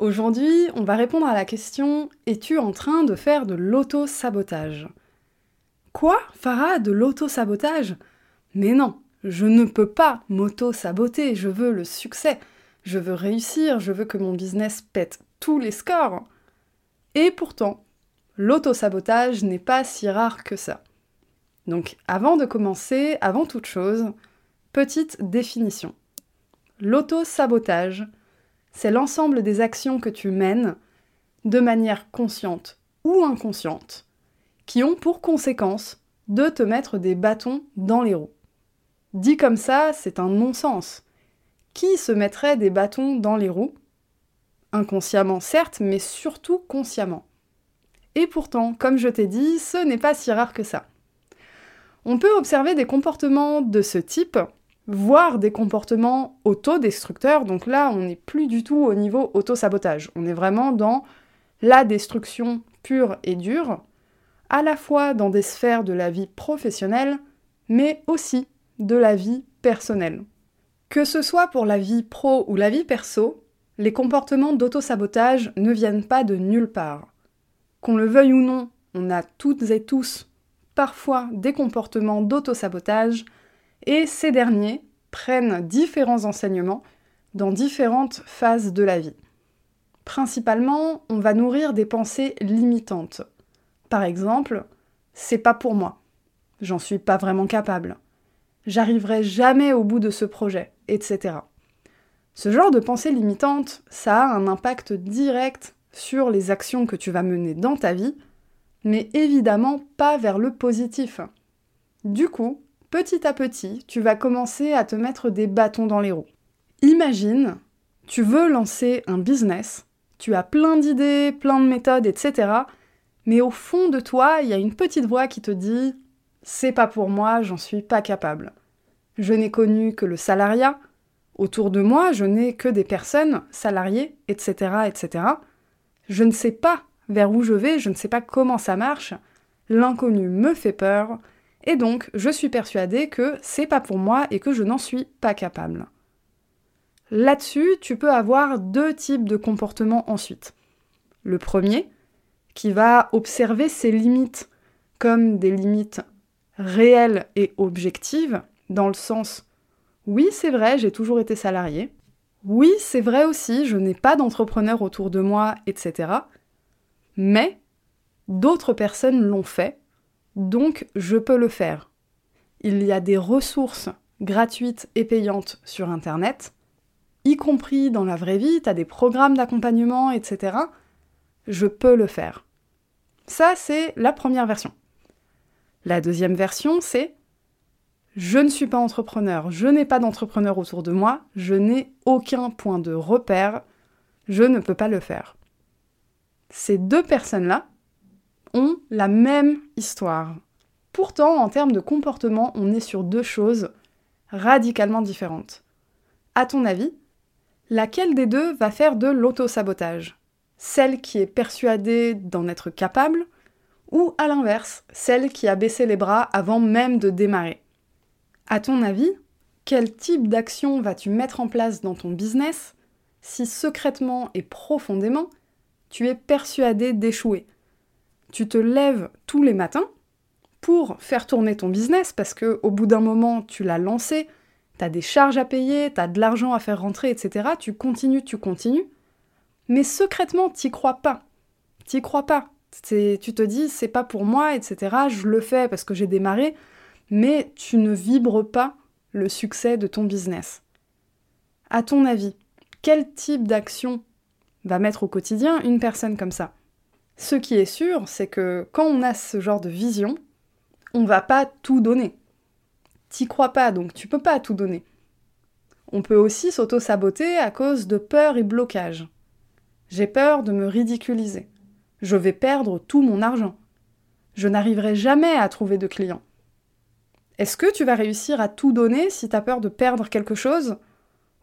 Aujourd'hui, on va répondre à la question Es-tu en train de faire de l'auto-sabotage? Quoi Farah, de l'auto-sabotage? Mais non, je ne peux pas m'auto-saboter, je veux le succès, je veux réussir, je veux que mon business pète tous les scores. Et pourtant, l'auto-sabotage n'est pas si rare que ça. Donc avant de commencer, avant toute chose, petite définition. L'auto-sabotage, c'est l'ensemble des actions que tu mènes, de manière consciente ou inconsciente, qui ont pour conséquence de te mettre des bâtons dans les roues. Dit comme ça, c'est un non-sens. Qui se mettrait des bâtons dans les roues? Inconsciemment certes, mais surtout consciemment. Et pourtant, comme je t'ai dit, ce n'est pas si rare que ça. On peut observer des comportements de ce type voire des comportements autodestructeurs. Donc là, on n'est plus du tout au niveau auto-sabotage. On est vraiment dans la destruction pure et dure, à la fois dans des sphères de la vie professionnelle, mais aussi de la vie personnelle. Que ce soit pour la vie pro ou la vie perso, les comportements d'auto-sabotage ne viennent pas de nulle part. Qu'on le veuille ou non, on a toutes et tous parfois des comportements d'auto-sabotage et ces derniers prennent différents enseignements dans différentes phases de la vie. Principalement, on va nourrir des pensées limitantes. Par exemple, c'est pas pour moi. J'en suis pas vraiment capable. J'arriverai jamais au bout de ce projet, etc. Ce genre de pensée limitante, ça a un impact direct sur les actions que tu vas mener dans ta vie, mais évidemment pas vers le positif. Du coup, petit à petit, tu vas commencer à te mettre des bâtons dans les roues. Imagine, tu veux lancer un business, tu as plein d'idées, plein de méthodes, etc. Mais au fond de toi, il y a une petite voix qui te dit C'est pas pour moi, j'en suis pas capable. Je n'ai connu que le salariat. Autour de moi, je n'ai que des personnes salariées, etc., etc. Je ne sais pas vers où je vais, je ne sais pas comment ça marche. L'inconnu me fait peur, et donc, je suis persuadée que c'est pas pour moi et que je n'en suis pas capable. Là-dessus, tu peux avoir deux types de comportements ensuite. Le premier, qui va observer ses limites comme des limites réelles et objectives, dans le sens oui, c'est vrai, j'ai toujours été salarié. Oui, c'est vrai aussi, je n'ai pas d'entrepreneur autour de moi, etc. Mais d'autres personnes l'ont fait donc je peux le faire. Il y a des ressources gratuites et payantes sur Internet, y compris dans la vraie vie, tu as des programmes d'accompagnement, etc. Je peux le faire. Ça, c'est la première version. La deuxième version, c'est je ne suis pas entrepreneur, je n'ai pas d'entrepreneur autour de moi, je n'ai aucun point de repère, je ne peux pas le faire. Ces deux personnes-là, ont la même histoire. Pourtant, en termes de comportement, on est sur deux choses radicalement différentes. À ton avis, laquelle des deux va faire de l'auto-sabotage? Celle qui est persuadée d'en être capable ou à l'inverse, celle qui a baissé les bras avant même de démarrer? À ton avis, quel type d'action vas-tu mettre en place dans ton business si secrètement et profondément tu es persuadé d'échouer? Tu te lèves tous les matins pour faire tourner ton business parce que au bout d'un moment, tu l'as lancé, tu as des charges à payer, tu as de l'argent à faire rentrer, etc. Tu continues, tu continues. Mais secrètement, t'y crois pas. T'y crois pas. Tu te dis, c'est pas pour moi, etc. Je le fais parce que j'ai démarré, mais tu ne vibres pas le succès de ton business. À ton avis, quel type d'action va mettre au quotidien une personne comme ça? Ce qui est sûr, c'est que quand on a ce genre de vision, on va pas tout donner. T'y crois pas, donc tu peux pas tout donner. On peut aussi s'auto-saboter à cause de peur et blocage. J'ai peur de me ridiculiser. Je vais perdre tout mon argent. Je n'arriverai jamais à trouver de clients. Est-ce que tu vas réussir à tout donner si tu as peur de perdre quelque chose?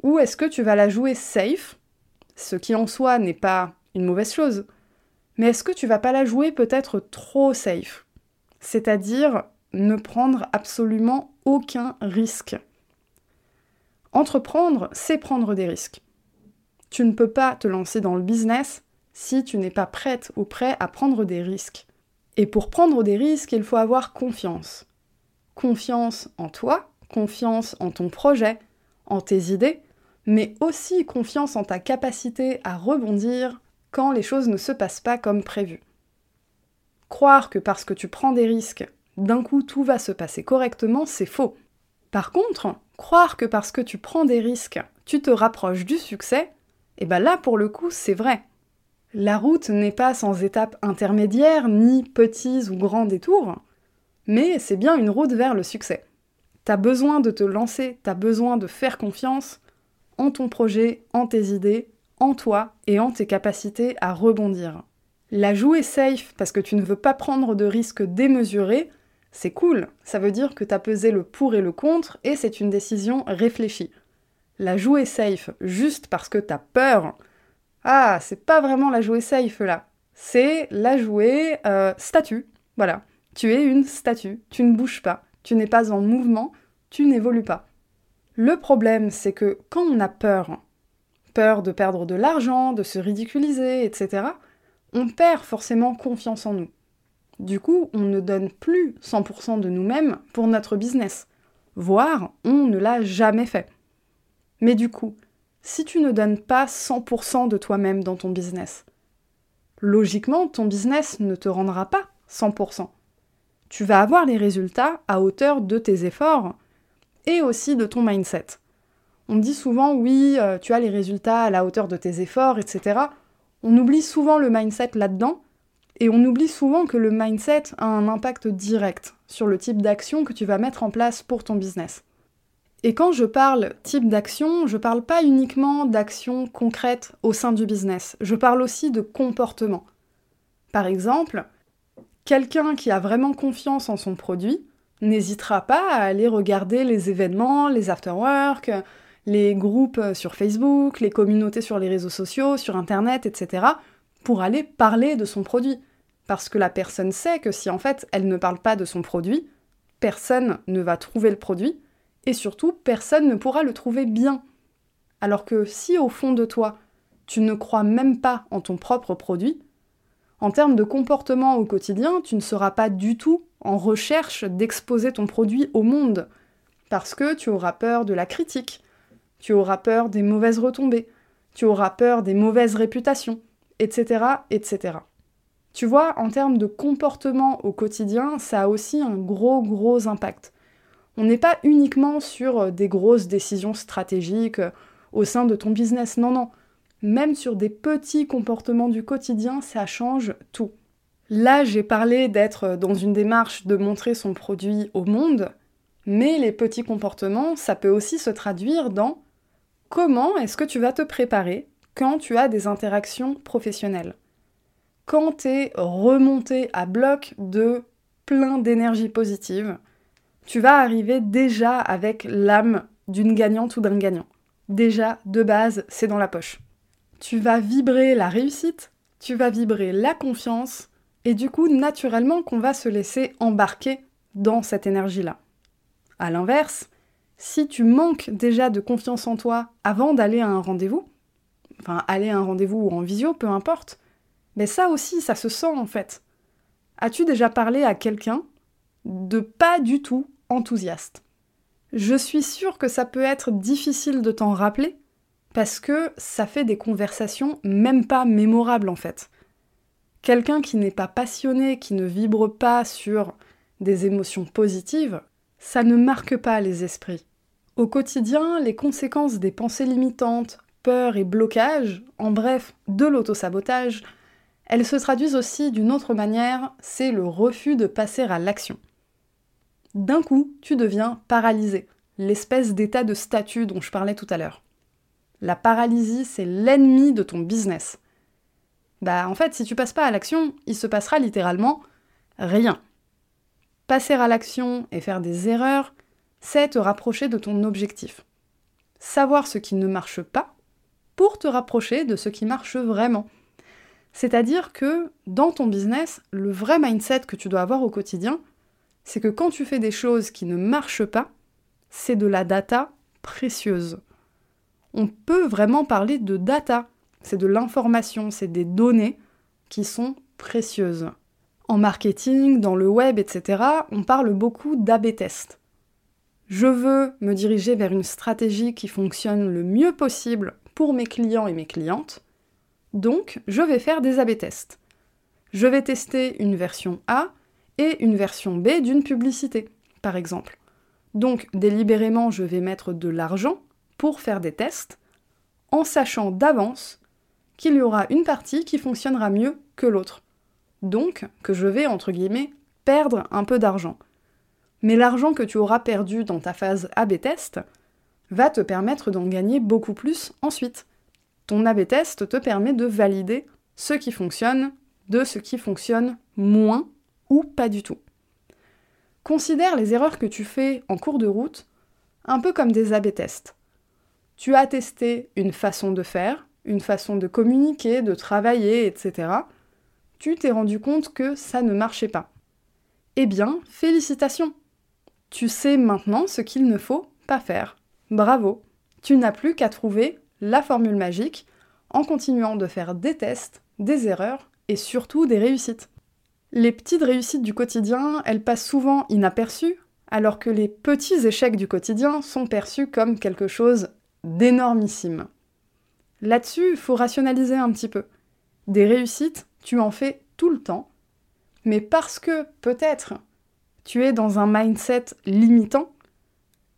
Ou est-ce que tu vas la jouer safe? Ce qui en soi n'est pas une mauvaise chose. Mais est-ce que tu vas pas la jouer peut-être trop safe? C'est-à-dire ne prendre absolument aucun risque. Entreprendre, c'est prendre des risques. Tu ne peux pas te lancer dans le business si tu n'es pas prête ou prêt à prendre des risques. Et pour prendre des risques, il faut avoir confiance. Confiance en toi, confiance en ton projet, en tes idées, mais aussi confiance en ta capacité à rebondir quand les choses ne se passent pas comme prévu. Croire que parce que tu prends des risques, d'un coup tout va se passer correctement, c'est faux. Par contre, croire que parce que tu prends des risques, tu te rapproches du succès, et eh bien là pour le coup c'est vrai. La route n'est pas sans étapes intermédiaires ni petits ou grands détours, mais c'est bien une route vers le succès. T'as besoin de te lancer, t'as besoin de faire confiance en ton projet, en tes idées, en toi et en tes capacités à rebondir. La jouer safe parce que tu ne veux pas prendre de risques démesurés, c'est cool, ça veut dire que tu as pesé le pour et le contre et c'est une décision réfléchie. La jouer safe juste parce que tu as peur, ah, c'est pas vraiment la jouer safe là. C'est la jouer euh, statue. Voilà. Tu es une statue, tu ne bouges pas, tu n'es pas en mouvement, tu n'évolues pas. Le problème, c'est que quand on a peur, peur de perdre de l'argent, de se ridiculiser, etc., on perd forcément confiance en nous. Du coup, on ne donne plus 100% de nous-mêmes pour notre business, voire on ne l'a jamais fait. Mais du coup, si tu ne donnes pas 100% de toi-même dans ton business, logiquement, ton business ne te rendra pas 100%. Tu vas avoir les résultats à hauteur de tes efforts et aussi de ton mindset. On dit souvent oui, euh, tu as les résultats à la hauteur de tes efforts, etc. On oublie souvent le mindset là-dedans, et on oublie souvent que le mindset a un impact direct sur le type d'action que tu vas mettre en place pour ton business. Et quand je parle type d'action, je parle pas uniquement d'actions concrètes au sein du business, je parle aussi de comportement. Par exemple, quelqu'un qui a vraiment confiance en son produit n'hésitera pas à aller regarder les événements, les afterworks, les groupes sur Facebook, les communautés sur les réseaux sociaux, sur Internet, etc., pour aller parler de son produit. Parce que la personne sait que si en fait elle ne parle pas de son produit, personne ne va trouver le produit, et surtout personne ne pourra le trouver bien. Alors que si au fond de toi, tu ne crois même pas en ton propre produit, en termes de comportement au quotidien, tu ne seras pas du tout en recherche d'exposer ton produit au monde, parce que tu auras peur de la critique, tu auras peur des mauvaises retombées, tu auras peur des mauvaises réputations, etc., etc. Tu vois, en termes de comportement au quotidien, ça a aussi un gros, gros impact. On n'est pas uniquement sur euh, des grosses décisions stratégiques euh, au sein de ton business, non, non. Même sur des petits comportements du quotidien, ça change tout. Là, j'ai parlé d'être euh, dans une démarche de montrer son produit au monde, mais les petits comportements, ça peut aussi se traduire dans Comment est-ce que tu vas te préparer quand tu as des interactions professionnelles? Quand tu es remonté à bloc de plein d'énergie positive, tu vas arriver déjà avec l'âme d'une gagnante ou d'un gagnant. Déjà, de base, c'est dans la poche. Tu vas vibrer la réussite, tu vas vibrer la confiance, et du coup, naturellement, qu'on va se laisser embarquer dans cette énergie-là. A l'inverse, si tu manques déjà de confiance en toi avant d'aller à un rendez-vous, enfin aller à un rendez-vous ou en visio, peu importe, mais ça aussi, ça se sent en fait. As-tu déjà parlé à quelqu'un de pas du tout enthousiaste? Je suis sûre que ça peut être difficile de t'en rappeler, parce que ça fait des conversations même pas mémorables en fait. Quelqu'un qui n'est pas passionné, qui ne vibre pas sur des émotions positives, ça ne marque pas les esprits. Au quotidien, les conséquences des pensées limitantes, peurs et blocages, en bref, de l'autosabotage, elles se traduisent aussi d'une autre manière, c'est le refus de passer à l'action. D'un coup, tu deviens paralysé, l'espèce d'état de statut dont je parlais tout à l'heure. La paralysie, c'est l'ennemi de ton business. Bah en fait, si tu passes pas à l'action, il se passera littéralement rien. Passer à l'action et faire des erreurs, c'est te rapprocher de ton objectif. Savoir ce qui ne marche pas pour te rapprocher de ce qui marche vraiment. C'est-à-dire que dans ton business, le vrai mindset que tu dois avoir au quotidien, c'est que quand tu fais des choses qui ne marchent pas, c'est de la data précieuse. On peut vraiment parler de data. C'est de l'information, c'est des données qui sont précieuses. En marketing, dans le web, etc., on parle beaucoup d'AB test. Je veux me diriger vers une stratégie qui fonctionne le mieux possible pour mes clients et mes clientes. Donc, je vais faire des AB tests. Je vais tester une version A et une version B d'une publicité, par exemple. Donc, délibérément, je vais mettre de l'argent pour faire des tests, en sachant d'avance qu'il y aura une partie qui fonctionnera mieux que l'autre. Donc, que je vais, entre guillemets, perdre un peu d'argent. Mais l'argent que tu auras perdu dans ta phase AB test va te permettre d'en gagner beaucoup plus ensuite. Ton AB test te permet de valider ce qui fonctionne de ce qui fonctionne moins ou pas du tout. Considère les erreurs que tu fais en cours de route un peu comme des AB tests. Tu as testé une façon de faire, une façon de communiquer, de travailler, etc. Tu t'es rendu compte que ça ne marchait pas. Eh bien, félicitations Tu sais maintenant ce qu'il ne faut pas faire. Bravo Tu n'as plus qu'à trouver la formule magique en continuant de faire des tests, des erreurs et surtout des réussites. Les petites réussites du quotidien, elles passent souvent inaperçues, alors que les petits échecs du quotidien sont perçus comme quelque chose d'énormissime. Là-dessus, il faut rationaliser un petit peu. Des réussites, tu en fais tout le temps, mais parce que peut-être tu es dans un mindset limitant,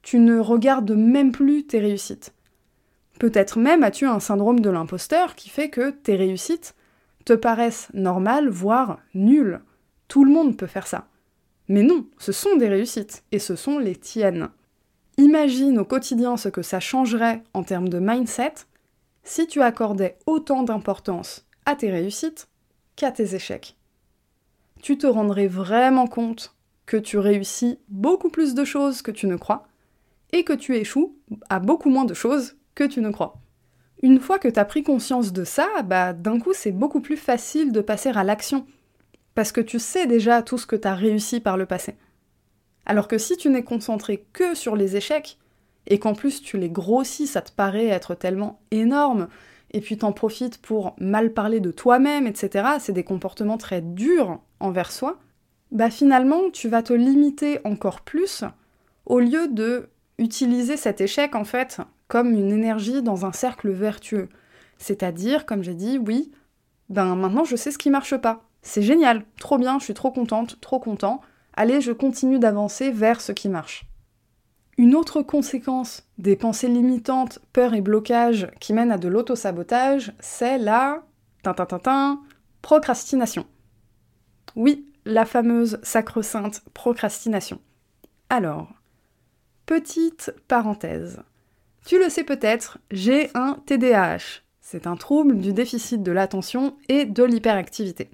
tu ne regardes même plus tes réussites. Peut-être même as-tu un syndrome de l'imposteur qui fait que tes réussites te paraissent normales, voire nulles. Tout le monde peut faire ça. Mais non, ce sont des réussites, et ce sont les tiennes. Imagine au quotidien ce que ça changerait en termes de mindset si tu accordais autant d'importance à tes réussites qu'à tes échecs. Tu te rendrais vraiment compte que tu réussis beaucoup plus de choses que tu ne crois, et que tu échoues à beaucoup moins de choses que tu ne crois. Une fois que tu as pris conscience de ça, bah d'un coup c'est beaucoup plus facile de passer à l'action, parce que tu sais déjà tout ce que tu as réussi par le passé. Alors que si tu n'es concentré que sur les échecs, et qu'en plus tu les grossis, ça te paraît être tellement énorme, et puis t'en profites pour mal parler de toi-même, etc., c'est des comportements très durs envers soi, bah finalement tu vas te limiter encore plus au lieu de utiliser cet échec en fait comme une énergie dans un cercle vertueux. C'est-à-dire, comme j'ai dit, oui, ben maintenant je sais ce qui marche pas. C'est génial, trop bien, je suis trop contente, trop content. Allez, je continue d'avancer vers ce qui marche. Une autre conséquence des pensées limitantes, peur et blocage qui mènent à de l'autosabotage, c'est la procrastination. Oui, la fameuse sacro-sainte procrastination. Alors, petite parenthèse. Tu le sais peut-être, j'ai un TDAH. C'est un trouble du déficit de l'attention et de l'hyperactivité.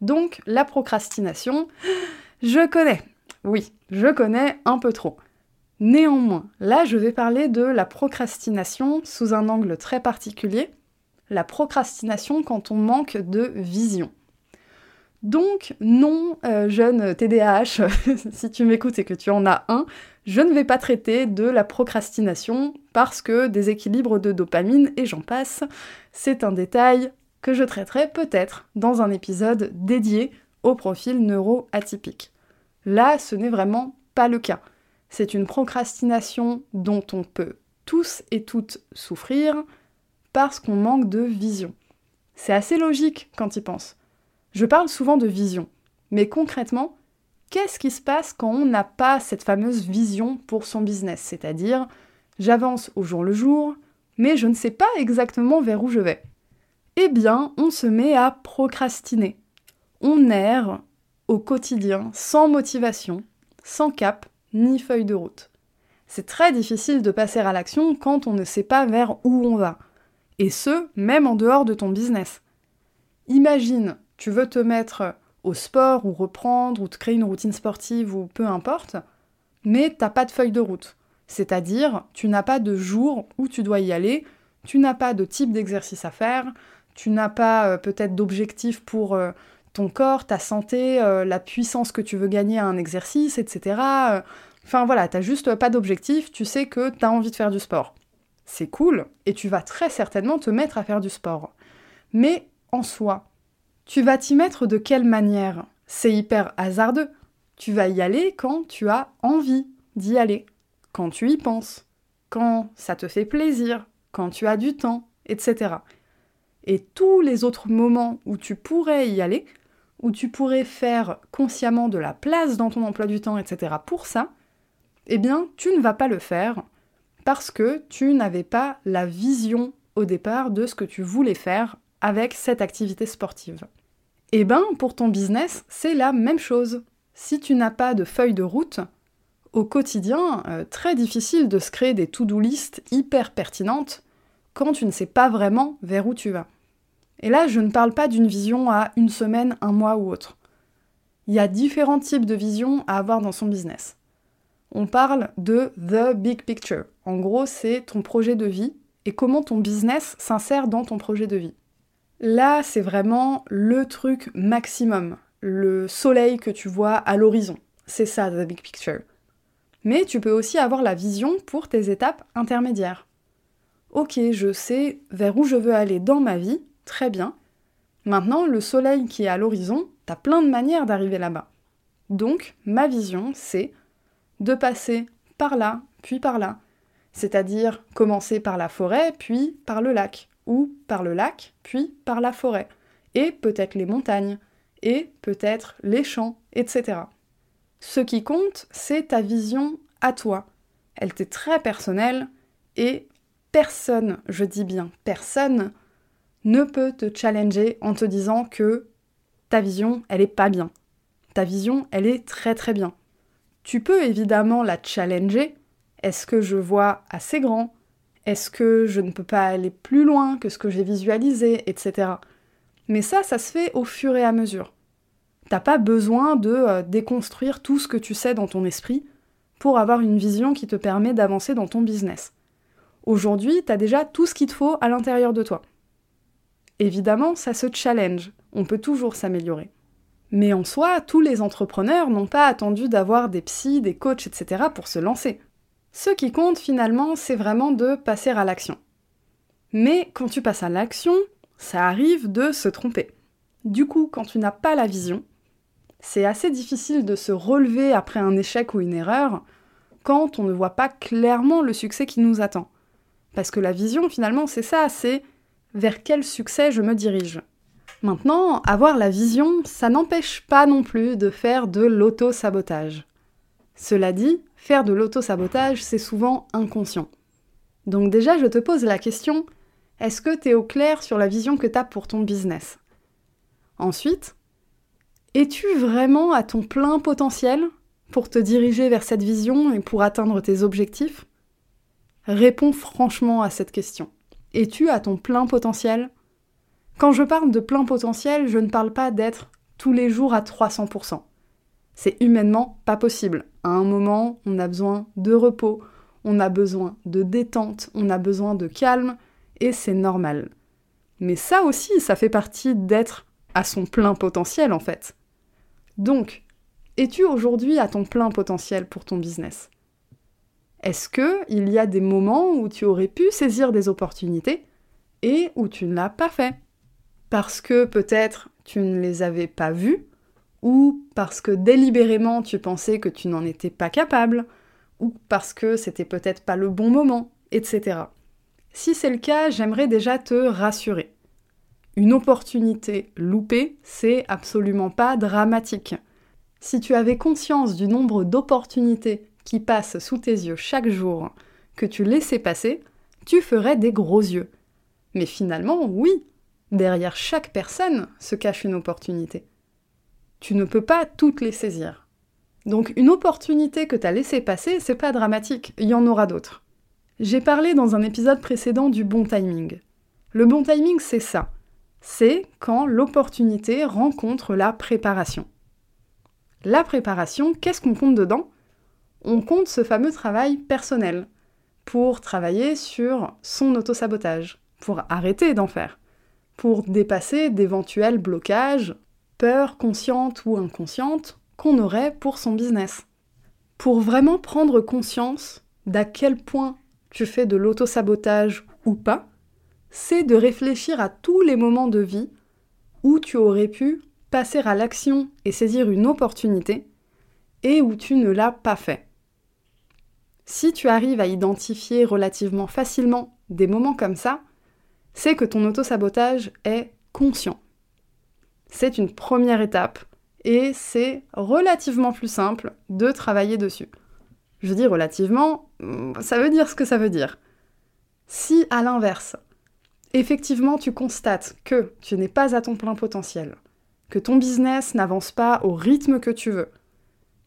Donc la procrastination, je connais. Oui, je connais un peu trop. Néanmoins, là je vais parler de la procrastination sous un angle très particulier, la procrastination quand on manque de vision. Donc non, euh, jeune TDAH, si tu m'écoutes et que tu en as un, je ne vais pas traiter de la procrastination parce que déséquilibre de dopamine et j'en passe, c'est un détail que je traiterai peut-être dans un épisode dédié au profil neuroatypique. Là, ce n'est vraiment pas le cas. C'est une procrastination dont on peut tous et toutes souffrir parce qu'on manque de vision. C'est assez logique quand il pense. Je parle souvent de vision, mais concrètement, qu'est-ce qui se passe quand on n'a pas cette fameuse vision pour son business? C'est-à-dire, j'avance au jour le jour, mais je ne sais pas exactement vers où je vais. Eh bien, on se met à procrastiner. On erre au quotidien sans motivation, sans cap ni feuille de route. C'est très difficile de passer à l'action quand on ne sait pas vers où on va. Et ce, même en dehors de ton business. Imagine, tu veux te mettre au sport ou reprendre ou te créer une routine sportive ou peu importe, mais t'as pas de feuille de route. C'est-à-dire, tu n'as pas de jour où tu dois y aller, tu n'as pas de type d'exercice à faire, tu n'as pas euh, peut-être d'objectif pour euh, ton corps, ta santé, euh, la puissance que tu veux gagner à un exercice, etc. Enfin voilà, t'as juste pas d'objectif, tu sais que t'as envie de faire du sport. C'est cool, et tu vas très certainement te mettre à faire du sport. Mais en soi, tu vas t'y mettre de quelle manière? C'est hyper hasardeux. Tu vas y aller quand tu as envie d'y aller, quand tu y penses, quand ça te fait plaisir, quand tu as du temps, etc. Et tous les autres moments où tu pourrais y aller, où tu pourrais faire consciemment de la place dans ton emploi du temps, etc. pour ça, eh bien, tu ne vas pas le faire parce que tu n'avais pas la vision au départ de ce que tu voulais faire avec cette activité sportive. Eh bien, pour ton business, c'est la même chose. Si tu n'as pas de feuille de route, au quotidien, euh, très difficile de se créer des to-do list hyper pertinentes quand tu ne sais pas vraiment vers où tu vas. Et là, je ne parle pas d'une vision à une semaine, un mois ou autre. Il y a différents types de visions à avoir dans son business. On parle de the big picture. En gros, c'est ton projet de vie et comment ton business s'insère dans ton projet de vie. Là, c'est vraiment le truc maximum, le soleil que tu vois à l'horizon. C'est ça, the big picture. Mais tu peux aussi avoir la vision pour tes étapes intermédiaires. Ok, je sais vers où je veux aller dans ma vie, très bien. Maintenant, le soleil qui est à l'horizon, t'as plein de manières d'arriver là-bas. Donc, ma vision, c'est de passer par là, puis par là. C'est-à-dire commencer par la forêt, puis par le lac, ou par le lac, puis par la forêt, et peut-être les montagnes, et peut-être les champs, etc. Ce qui compte, c'est ta vision à toi. Elle t'est très personnelle, et personne, je dis bien personne, ne peut te challenger en te disant que ta vision, elle est pas bien. Ta vision, elle est très très bien. Tu peux évidemment la challenger. Est-ce que je vois assez grand? Est-ce que je ne peux pas aller plus loin que ce que j'ai visualisé, etc. Mais ça, ça se fait au fur et à mesure. T'as pas besoin de euh, déconstruire tout ce que tu sais dans ton esprit pour avoir une vision qui te permet d'avancer dans ton business. Aujourd'hui, tu as déjà tout ce qu'il te faut à l'intérieur de toi. Évidemment, ça se challenge, on peut toujours s'améliorer. Mais en soi, tous les entrepreneurs n'ont pas attendu d'avoir des psys, des coachs, etc. pour se lancer. Ce qui compte finalement, c'est vraiment de passer à l'action. Mais quand tu passes à l'action, ça arrive de se tromper. Du coup, quand tu n'as pas la vision, c'est assez difficile de se relever après un échec ou une erreur quand on ne voit pas clairement le succès qui nous attend. Parce que la vision, finalement, c'est ça, c'est vers quel succès je me dirige. Maintenant, avoir la vision, ça n'empêche pas non plus de faire de l'auto-sabotage. Cela dit, faire de l'auto-sabotage, c'est souvent inconscient. Donc déjà, je te pose la question, est-ce que tu es au clair sur la vision que tu as pour ton business? Ensuite, es-tu vraiment à ton plein potentiel pour te diriger vers cette vision et pour atteindre tes objectifs? Réponds franchement à cette question. Es-tu à ton plein potentiel? Quand je parle de plein potentiel, je ne parle pas d'être tous les jours à 300%. C'est humainement pas possible. À un moment, on a besoin de repos, on a besoin de détente, on a besoin de calme, et c'est normal. Mais ça aussi, ça fait partie d'être à son plein potentiel en fait. Donc, es-tu aujourd'hui à ton plein potentiel pour ton business? Est-ce qu'il y a des moments où tu aurais pu saisir des opportunités et où tu ne l'as pas fait? Parce que peut-être tu ne les avais pas vues, ou parce que délibérément tu pensais que tu n'en étais pas capable, ou parce que c'était peut-être pas le bon moment, etc. Si c'est le cas, j'aimerais déjà te rassurer. Une opportunité loupée, c'est absolument pas dramatique. Si tu avais conscience du nombre d'opportunités qui passe sous tes yeux chaque jour, que tu laissais passer, tu ferais des gros yeux. Mais finalement, oui, derrière chaque personne se cache une opportunité. Tu ne peux pas toutes les saisir. Donc une opportunité que tu as laissée passer, c'est pas dramatique, il y en aura d'autres. J'ai parlé dans un épisode précédent du bon timing. Le bon timing, c'est ça. c'est quand l'opportunité rencontre la préparation. La préparation, qu'est-ce qu'on compte dedans? On compte ce fameux travail personnel pour travailler sur son autosabotage, pour arrêter d'en faire, pour dépasser d'éventuels blocages, peurs conscientes ou inconscientes qu'on aurait pour son business. Pour vraiment prendre conscience d'à quel point tu fais de l'autosabotage ou pas, c'est de réfléchir à tous les moments de vie où tu aurais pu passer à l'action et saisir une opportunité et où tu ne l'as pas fait. Si tu arrives à identifier relativement facilement des moments comme ça, c'est que ton autosabotage est conscient. C'est une première étape et c'est relativement plus simple de travailler dessus. Je dis relativement, ça veut dire ce que ça veut dire. Si à l'inverse, effectivement tu constates que tu n'es pas à ton plein potentiel, que ton business n'avance pas au rythme que tu veux,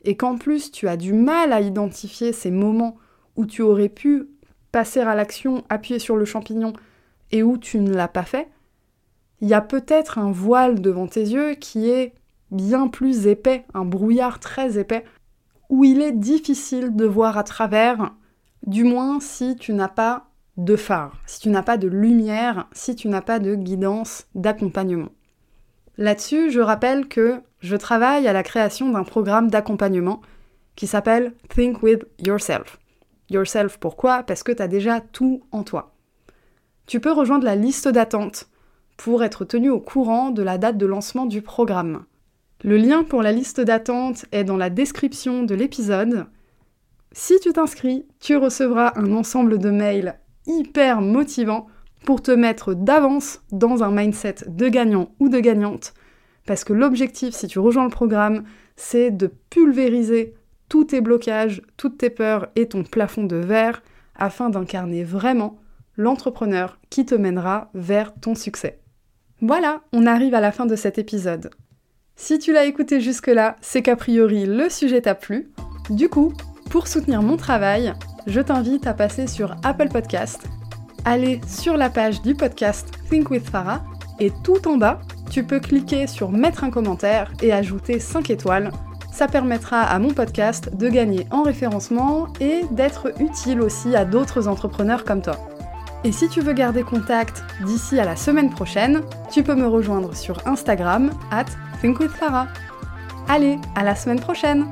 et qu'en plus tu as du mal à identifier ces moments où tu aurais pu passer à l'action, appuyer sur le champignon, et où tu ne l'as pas fait, il y a peut-être un voile devant tes yeux qui est bien plus épais, un brouillard très épais, où il est difficile de voir à travers, du moins si tu n'as pas de phare, si tu n'as pas de lumière, si tu n'as pas de guidance, d'accompagnement. Là-dessus, je rappelle que je travaille à la création d'un programme d'accompagnement qui s'appelle Think with Yourself. Yourself, pourquoi? Parce que tu as déjà tout en toi. Tu peux rejoindre la liste d'attente pour être tenu au courant de la date de lancement du programme. Le lien pour la liste d'attente est dans la description de l'épisode. Si tu t'inscris, tu recevras un ensemble de mails hyper motivants pour te mettre d'avance dans un mindset de gagnant ou de gagnante. Parce que l'objectif, si tu rejoins le programme, c'est de pulvériser tous tes blocages, toutes tes peurs et ton plafond de verre afin d'incarner vraiment l'entrepreneur qui te mènera vers ton succès. Voilà, on arrive à la fin de cet épisode. Si tu l'as écouté jusque-là, c'est qu'a priori le sujet t'a plu. Du coup, pour soutenir mon travail, je t'invite à passer sur Apple Podcast, aller sur la page du podcast Think with Farah et tout en bas, tu peux cliquer sur mettre un commentaire et ajouter 5 étoiles. Ça permettra à mon podcast de gagner en référencement et d'être utile aussi à d'autres entrepreneurs comme toi. Et si tu veux garder contact d'ici à la semaine prochaine, tu peux me rejoindre sur Instagram at. Allez, à la semaine prochaine